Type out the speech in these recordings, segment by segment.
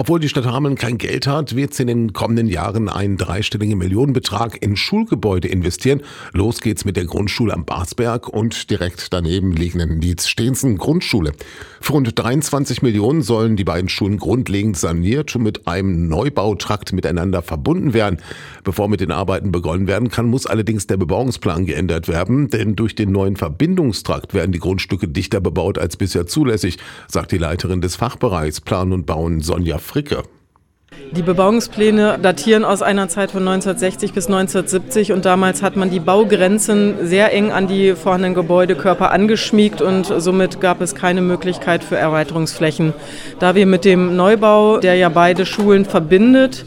Obwohl die Stadt Hameln kein Geld hat, wird sie in den kommenden Jahren einen dreistelligen Millionenbetrag in Schulgebäude investieren. Los geht's mit der Grundschule am Barsberg und direkt daneben liegenden Dietz-Stehensen Grundschule. Für rund 23 Millionen sollen die beiden Schulen grundlegend saniert und mit einem Neubautrakt miteinander verbunden werden. Bevor mit den Arbeiten begonnen werden kann, muss allerdings der Bebauungsplan geändert werden, denn durch den neuen Verbindungstrakt werden die Grundstücke dichter bebaut als bisher zulässig, sagt die Leiterin des Fachbereichs Plan und Bauen Sonja Fricke. Die Bebauungspläne datieren aus einer Zeit von 1960 bis 1970 und damals hat man die Baugrenzen sehr eng an die vorhandenen Gebäudekörper angeschmiegt und somit gab es keine Möglichkeit für Erweiterungsflächen. Da wir mit dem Neubau, der ja beide Schulen verbindet,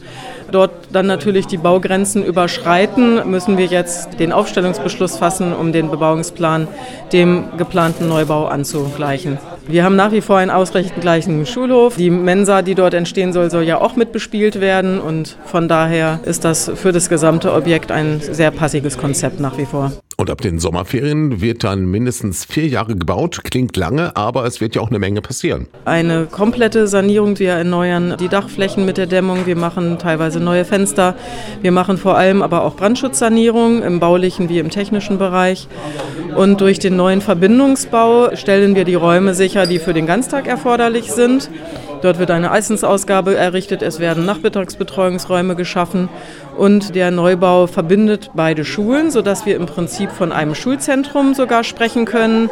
dort dann natürlich die Baugrenzen überschreiten, müssen wir jetzt den Aufstellungsbeschluss fassen, um den Bebauungsplan dem geplanten Neubau anzugleichen. Wir haben nach wie vor einen ausreichend gleichen Schulhof. Die Mensa, die dort entstehen soll, soll ja auch mitbespielt werden. Und von daher ist das für das gesamte Objekt ein sehr passiges Konzept nach wie vor. Und ab den Sommerferien wird dann mindestens vier Jahre gebaut. Klingt lange, aber es wird ja auch eine Menge passieren. Eine komplette Sanierung. Wir erneuern die Dachflächen mit der Dämmung. Wir machen teilweise neue Fenster. Wir machen vor allem aber auch Brandschutzsanierung im baulichen wie im technischen Bereich. Und durch den neuen Verbindungsbau stellen wir die Räume sicher, die für den Ganztag erforderlich sind. Dort wird eine Essensausgabe errichtet, es werden Nachmittagsbetreuungsräume geschaffen und der Neubau verbindet beide Schulen, sodass wir im Prinzip von einem Schulzentrum sogar sprechen können.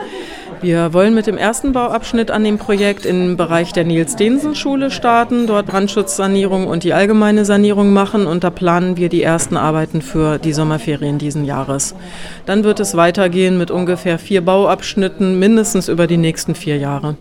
Wir wollen mit dem ersten Bauabschnitt an dem Projekt im Bereich der Nils-Densen-Schule starten, dort Brandschutzsanierung und die allgemeine Sanierung machen und da planen wir die ersten Arbeiten für die Sommerferien diesen Jahres. Dann wird es weitergehen mit ungefähr vier Bauabschnitten, mindestens über die nächsten vier Jahre.